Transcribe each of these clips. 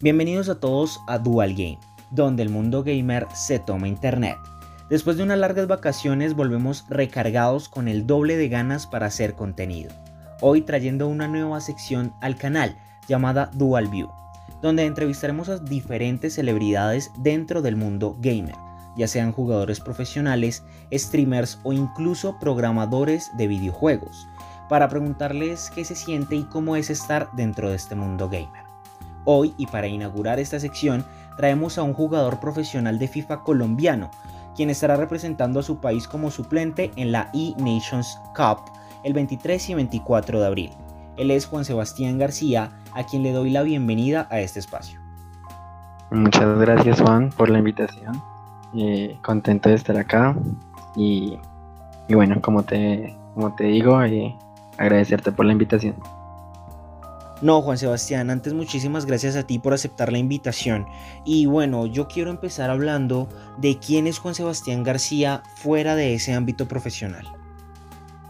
Bienvenidos a todos a Dual Game, donde el mundo gamer se toma internet. Después de unas largas vacaciones volvemos recargados con el doble de ganas para hacer contenido. Hoy trayendo una nueva sección al canal llamada Dual View, donde entrevistaremos a diferentes celebridades dentro del mundo gamer, ya sean jugadores profesionales, streamers o incluso programadores de videojuegos, para preguntarles qué se siente y cómo es estar dentro de este mundo gamer. Hoy y para inaugurar esta sección traemos a un jugador profesional de FIFA colombiano, quien estará representando a su país como suplente en la E-Nations Cup el 23 y 24 de abril. Él es Juan Sebastián García, a quien le doy la bienvenida a este espacio. Muchas gracias Juan por la invitación. Eh, contento de estar acá y, bueno, como te, como te digo, eh, agradecerte por la invitación. No, Juan Sebastián, antes muchísimas gracias a ti por aceptar la invitación. Y bueno, yo quiero empezar hablando de quién es Juan Sebastián García fuera de ese ámbito profesional.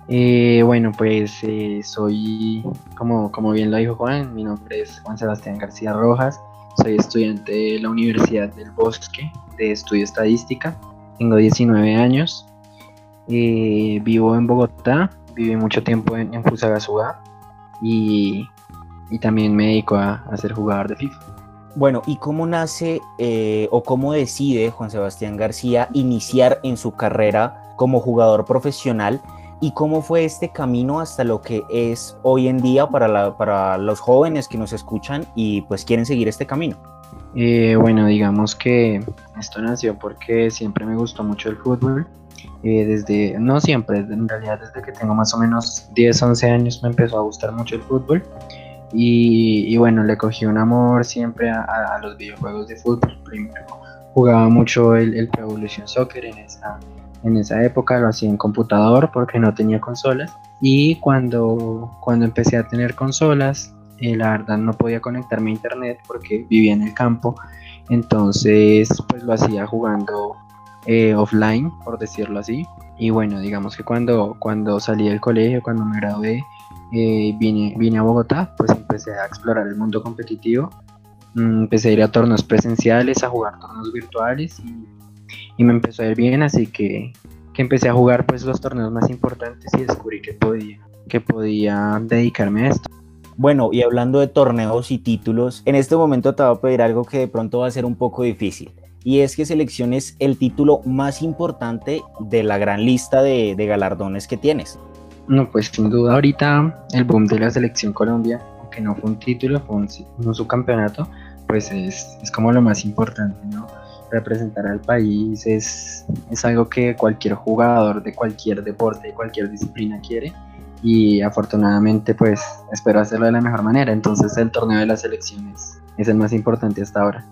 Eh, bueno, pues eh, soy, como, como bien lo dijo Juan, mi nombre es Juan Sebastián García Rojas, soy estudiante de la Universidad del Bosque de Estudio Estadística, tengo 19 años, eh, vivo en Bogotá, viví mucho tiempo en, en y y también me dedico a, ser jugador de FIFA. Bueno, ¿y cómo nace eh, o cómo decide Juan Sebastián García iniciar en su carrera como jugador profesional? ¿Y cómo fue este camino hasta lo que es hoy en día para, para los jóvenes que nos escuchan y pues quieren seguir este camino? Eh, bueno, digamos que esto nació porque siempre me gustó mucho el fútbol. Eh, desde, no siempre, en realidad desde que tengo más o menos 10, 11 años me empezó a gustar mucho el fútbol. Y, bueno, le cogí un amor siempre a, los videojuegos de fútbol. Primero jugaba mucho el, el Pro Evolution Soccer en esa, en esa época, lo hacía en computador porque no tenía consolas. Y cuando, cuando empecé a tener consolas, eh, la verdad no podía conectarme a internet porque vivía en el campo. Entonces, pues lo hacía jugando eh, offline, por decirlo así. Y bueno, digamos que cuando, cuando salí del colegio, cuando me gradué, eh, vine, vine a Bogotá, pues empecé a explorar el mundo competitivo. Mm, empecé a ir a torneos presenciales, a jugar torneos virtuales y, me empezó a ir bien, así que, que, empecé a jugar pues los torneos más importantes y descubrí que podía, que podía dedicarme a esto. Bueno, y hablando de torneos y títulos, en este momento te voy a pedir algo que de pronto va a ser un poco difícil. Y es que selecciones el título más importante de la gran lista de, de galardones que tienes. No, pues sin duda ahorita el boom de la selección Colombia, aunque no fue un título, fue un, subcampeonato, pues es, como lo más importante, ¿no? Representar al país es, es algo que cualquier jugador de cualquier deporte, de cualquier disciplina quiere y afortunadamente pues espero hacerlo de la mejor manera, entonces el torneo de las selecciones es el más importante hasta ahora.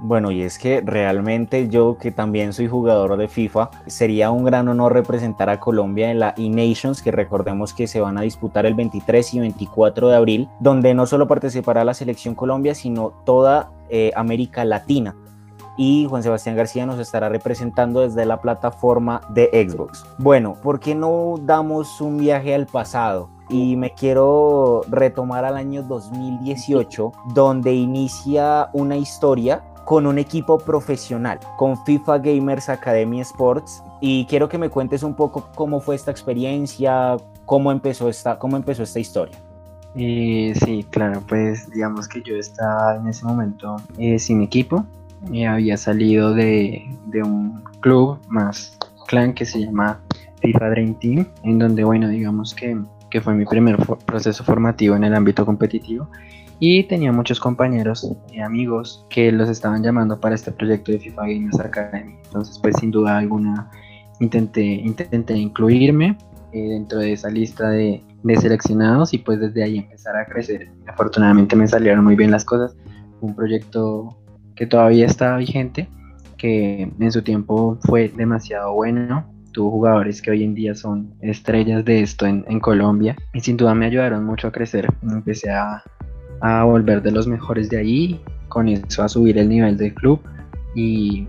Bueno, y es que realmente yo que también soy jugador de FIFA, sería un gran honor representar a Colombia en la E-Nations, que recordemos que se van a disputar el 23 y 24 de abril, donde no solo participará la selección Colombia, sino toda eh, América Latina. Y Juan Sebastián García nos estará representando desde la plataforma de Xbox. Bueno, ¿por qué no damos un viaje al pasado? y me quiero retomar al año 2018, donde inicia una historia con un equipo profesional, con FIFA Gamers Academy Sports. Y quiero que me cuentes un poco cómo fue esta experiencia, cómo empezó esta, cómo empezó esta historia. Eh, sí, claro, pues digamos que yo estaba en ese momento eh, sin equipo. y había salido de, de, un club más clan que se llama FIFA Dream Team, en donde, bueno, digamos que, que fue mi primer proceso formativo en el ámbito competitivo y tenía muchos compañeros y amigos que los estaban llamando para este proyecto de FIFA Gamers Academy. Entonces, pues sin duda alguna intenté, intenté incluirme eh, dentro de esa lista de, de, seleccionados y pues desde ahí empezar a crecer. Afortunadamente me salieron muy bien las cosas. Un proyecto que todavía está vigente, que en su tiempo fue demasiado bueno. Tuvo jugadores que hoy en día son estrellas de esto en, en Colombia y sin duda me ayudaron mucho a crecer. Empecé a, a volver de los mejores de ahí, con eso a subir el nivel del club y,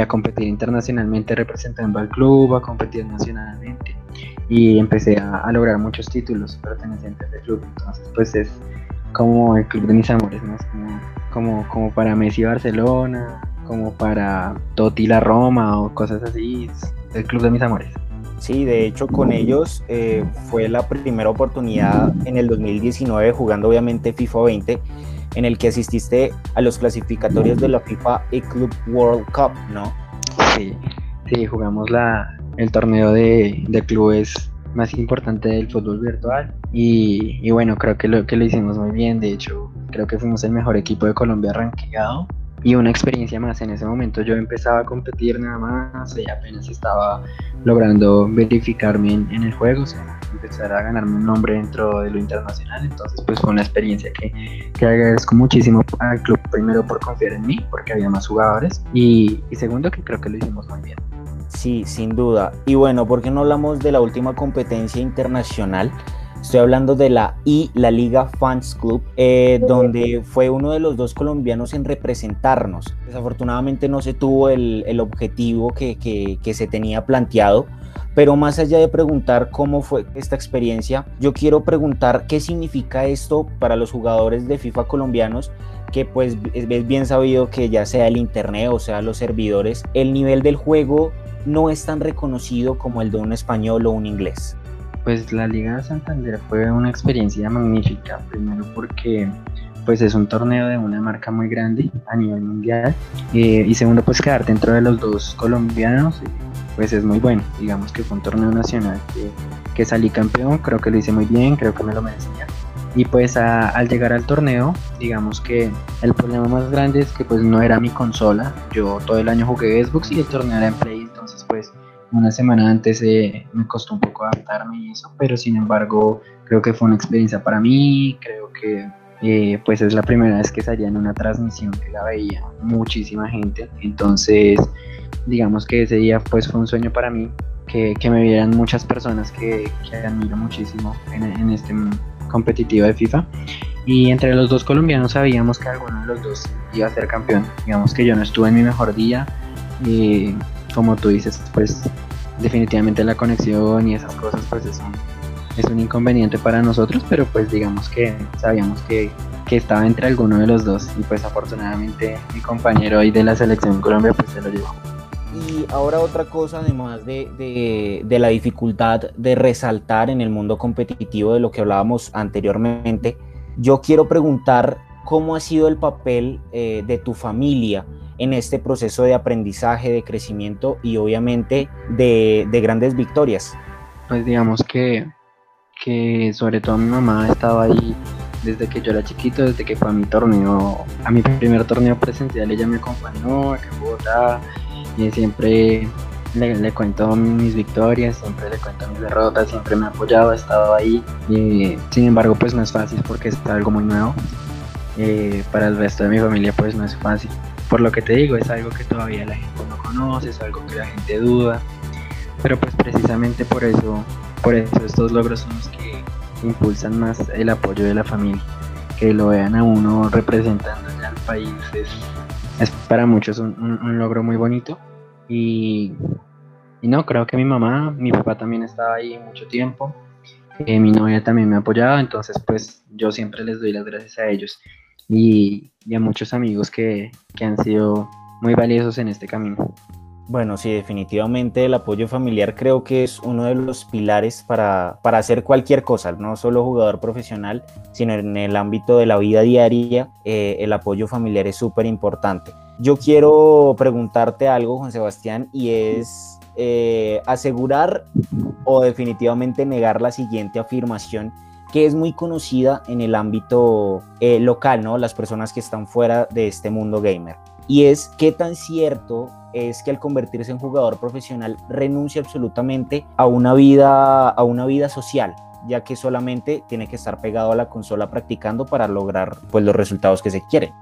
a competir internacionalmente representando al club, a competir nacionalmente y empecé a, lograr muchos títulos pertenecientes al club. Entonces, pues es como el club de mis amores, ¿no? como, como, para Messi Barcelona, como para Totti la Roma o cosas así, el club de mis amores. Sí, de hecho con ellos eh, fue la primera oportunidad en el 2019 jugando obviamente FIFA 20 en el que asististe a los clasificatorios de la FIFA e Club World Cup, ¿no? Sí, sí, jugamos la, el torneo de, de clubes más importante del fútbol virtual y, y, bueno, creo que lo, que lo hicimos muy bien, de hecho creo que fuimos el mejor equipo de Colombia rankeado y una experiencia más. En ese momento yo empezaba a competir nada más y apenas estaba logrando verificarme en, el juego, o sea, empezar a ganarme un nombre dentro de lo internacional. Entonces, pues fue una experiencia que, que agradezco muchísimo al club, primero por confiar en mí, porque había más jugadores, y, y segundo que creo que lo hicimos muy bien. Sí, sin duda. Y bueno, ¿por qué no hablamos de la última competencia internacional? Estoy hablando de la I, la Liga Fans Club, eh, donde fue uno de los dos colombianos en representarnos. Desafortunadamente no se tuvo el, el objetivo que, que, que se tenía planteado, pero más allá de preguntar cómo fue esta experiencia, yo quiero preguntar qué significa esto para los jugadores de FIFA colombianos que pues es bien sabido que ya sea el internet o sea los servidores, el nivel del juego no es tan reconocido como el de un español o un inglés. Pues la Liga de Santander fue una experiencia magnífica, primero porque pues es un torneo de una marca muy grande a nivel mundial eh, y segundo pues quedar dentro de los dos colombianos pues es muy bueno, digamos que fue un torneo nacional que, salí campeón, creo que lo hice muy bien, creo que me lo merecía. Y pues al llegar al torneo digamos que el problema más grande es que pues no era mi consola. Yo todo el año jugué Xbox y el torneo era en Play una semana antes eh, me costó un poco adaptarme y eso, pero sin embargo creo que fue una experiencia para mí, creo que eh, pues es la primera vez que salía en una transmisión que la veía muchísima gente, entonces digamos que ese día pues fue un sueño para mí, que, que me vieran muchas personas que, que admiro muchísimo en, en este competitivo de FIFA. Y entre los dos colombianos sabíamos que alguno de los dos iba a ser campeón. Digamos que yo no estuve en mi mejor día. Y como tú dices, pues definitivamente la conexión y esas cosas pues es un, es un inconveniente para nosotros, pero pues digamos que sabíamos que, que estaba entre alguno de los dos y pues afortunadamente mi compañero ahí de la selección Colombia pues se lo llevó. Y ahora otra cosa, además de, de, de, la dificultad de resaltar en el mundo competitivo de lo que hablábamos anteriormente, yo quiero preguntar cómo ha sido el papel eh, de tu familia en este proceso de aprendizaje, de crecimiento y obviamente de, grandes victorias? Pues digamos que, que sobre todo mi mamá estaba ahí desde que yo era chiquito, desde que fue a mi torneo, a mi primer torneo presencial, ella me acompañó acá en Bogotá y siempre le, cuento mis victorias, siempre le cuento mis derrotas, siempre me ha apoyado, ha estado ahí. Y, sin embargo, pues no es fácil porque es algo muy nuevo. Eh, para el resto de mi familia, pues no es fácil por lo que te digo, es algo que todavía la gente no conoce, es algo que la gente duda, pero pues precisamente por eso, por eso estos logros son los que impulsan más el apoyo de la familia, que lo vean a uno representando ya al país es, para muchos un, logro muy bonito. Y, no, creo que mi mamá, mi papá también estaba ahí mucho tiempo, eh, mi novia también me ha apoyado, entonces pues yo siempre les doy las gracias a ellos y, a muchos amigos que, han sido muy valiosos en este camino. Bueno, sí, definitivamente el apoyo familiar creo que es uno de los pilares para, hacer cualquier cosa, no solo jugador profesional, sino en el ámbito de la vida diaria, eh, el apoyo familiar es súper importante. Yo quiero preguntarte algo, Juan Sebastián, y es eh, asegurar o definitivamente negar la siguiente afirmación que es muy conocida en el ámbito eh, local, ¿no? Las personas que están fuera de este mundo gamer. Y es qué tan cierto es que al convertirse en jugador profesional renuncia absolutamente a una vida, a una vida social, ya que solamente tiene que estar pegado a la consola practicando para lograr pues, los resultados que se quieren.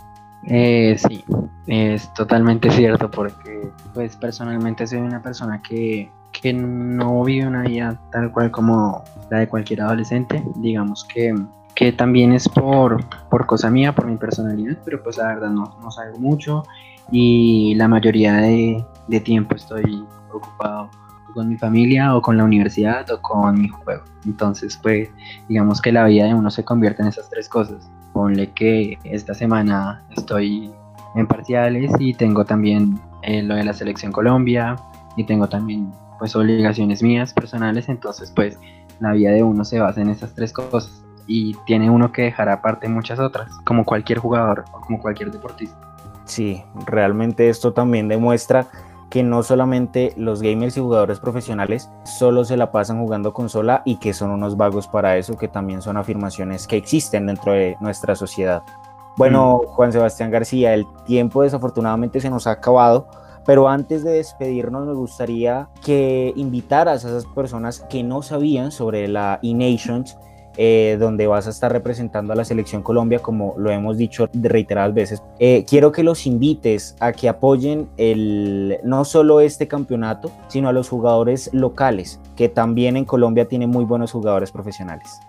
Eh, sí, es totalmente cierto porque pues personalmente soy una persona que que no vive una vida tal cual como la de cualquier adolescente. Digamos que, que también es por, por cosa mía, por mi personalidad, pero pues la verdad no, no salgo mucho y la mayoría de, de tiempo estoy ocupado con mi familia o con la universidad o con mi juego. Entonces, pues, digamos que la vida de uno se convierte en esas tres cosas. ponle que esta semana estoy en parciales y tengo también eh, lo de la selección Colombia y tengo también pues obligaciones mías personales, entonces pues la vida de uno se basa en esas tres cosas y tiene uno que dejar aparte muchas otras, como cualquier jugador o como cualquier deportista. Sí, realmente esto también demuestra que no solamente los gamers y jugadores profesionales solo se la pasan jugando consola y que son unos vagos para eso, que también son afirmaciones que existen dentro de nuestra sociedad. Bueno, mm. Juan Sebastián García, el tiempo desafortunadamente se nos ha acabado, pero antes de despedirnos me gustaría que invitaras a esas personas que no sabían sobre la E-Nations eh, donde vas a estar representando a la selección Colombia, como lo hemos dicho reiteradas veces. Eh, quiero que los invites a que apoyen el, no solo este campeonato, sino a los jugadores locales, que también en Colombia tienen muy buenos jugadores profesionales.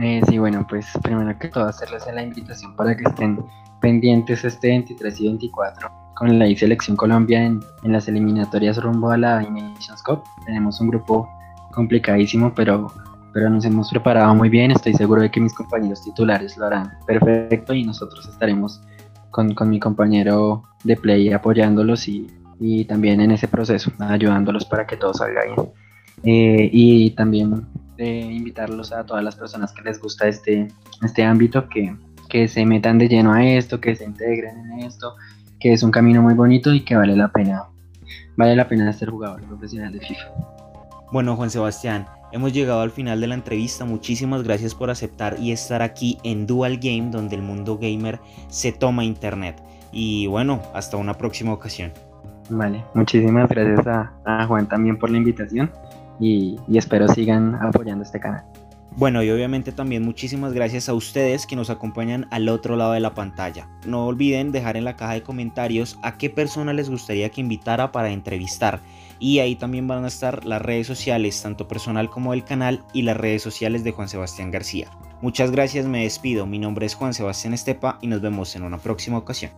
Eh, sí, bueno, pues primero que todo hacerles la invitación para que estén pendientes este 23 y 24 con la selección Colombia en, en las eliminatorias rumbo a la Nations Cup. Tenemos un grupo complicadísimo, pero pero nos hemos preparado muy bien. Estoy seguro de que mis compañeros titulares lo harán perfecto y nosotros estaremos con, mi compañero de play apoyándolos y, también en ese proceso, ayudándolos para que todo salga bien. Eh, y también eh, invitarlos a todas las personas que les gusta este, este ámbito que, que se metan de lleno a esto, que se integren en esto, que es un camino muy bonito y que vale la pena, vale la pena ser jugador profesional de FIFA. Bueno, Juan Sebastián, Hemos llegado al final de la entrevista, muchísimas gracias por aceptar y estar aquí en Dual Game donde el mundo gamer se toma internet. Y bueno, hasta una próxima ocasión. Vale, muchísimas gracias a, Juan también por la invitación y, y espero sigan apoyando este canal. Bueno, y obviamente también muchísimas gracias a ustedes que nos acompañan al otro lado de la pantalla. No olviden dejar en la caja de comentarios a qué persona les gustaría que invitara para entrevistar y ahí también van a estar las redes sociales, tanto personal como del canal y las redes sociales de Juan Sebastián García. Muchas gracias, me despido, mi nombre es Juan Sebastián Estepa y nos vemos en una próxima ocasión.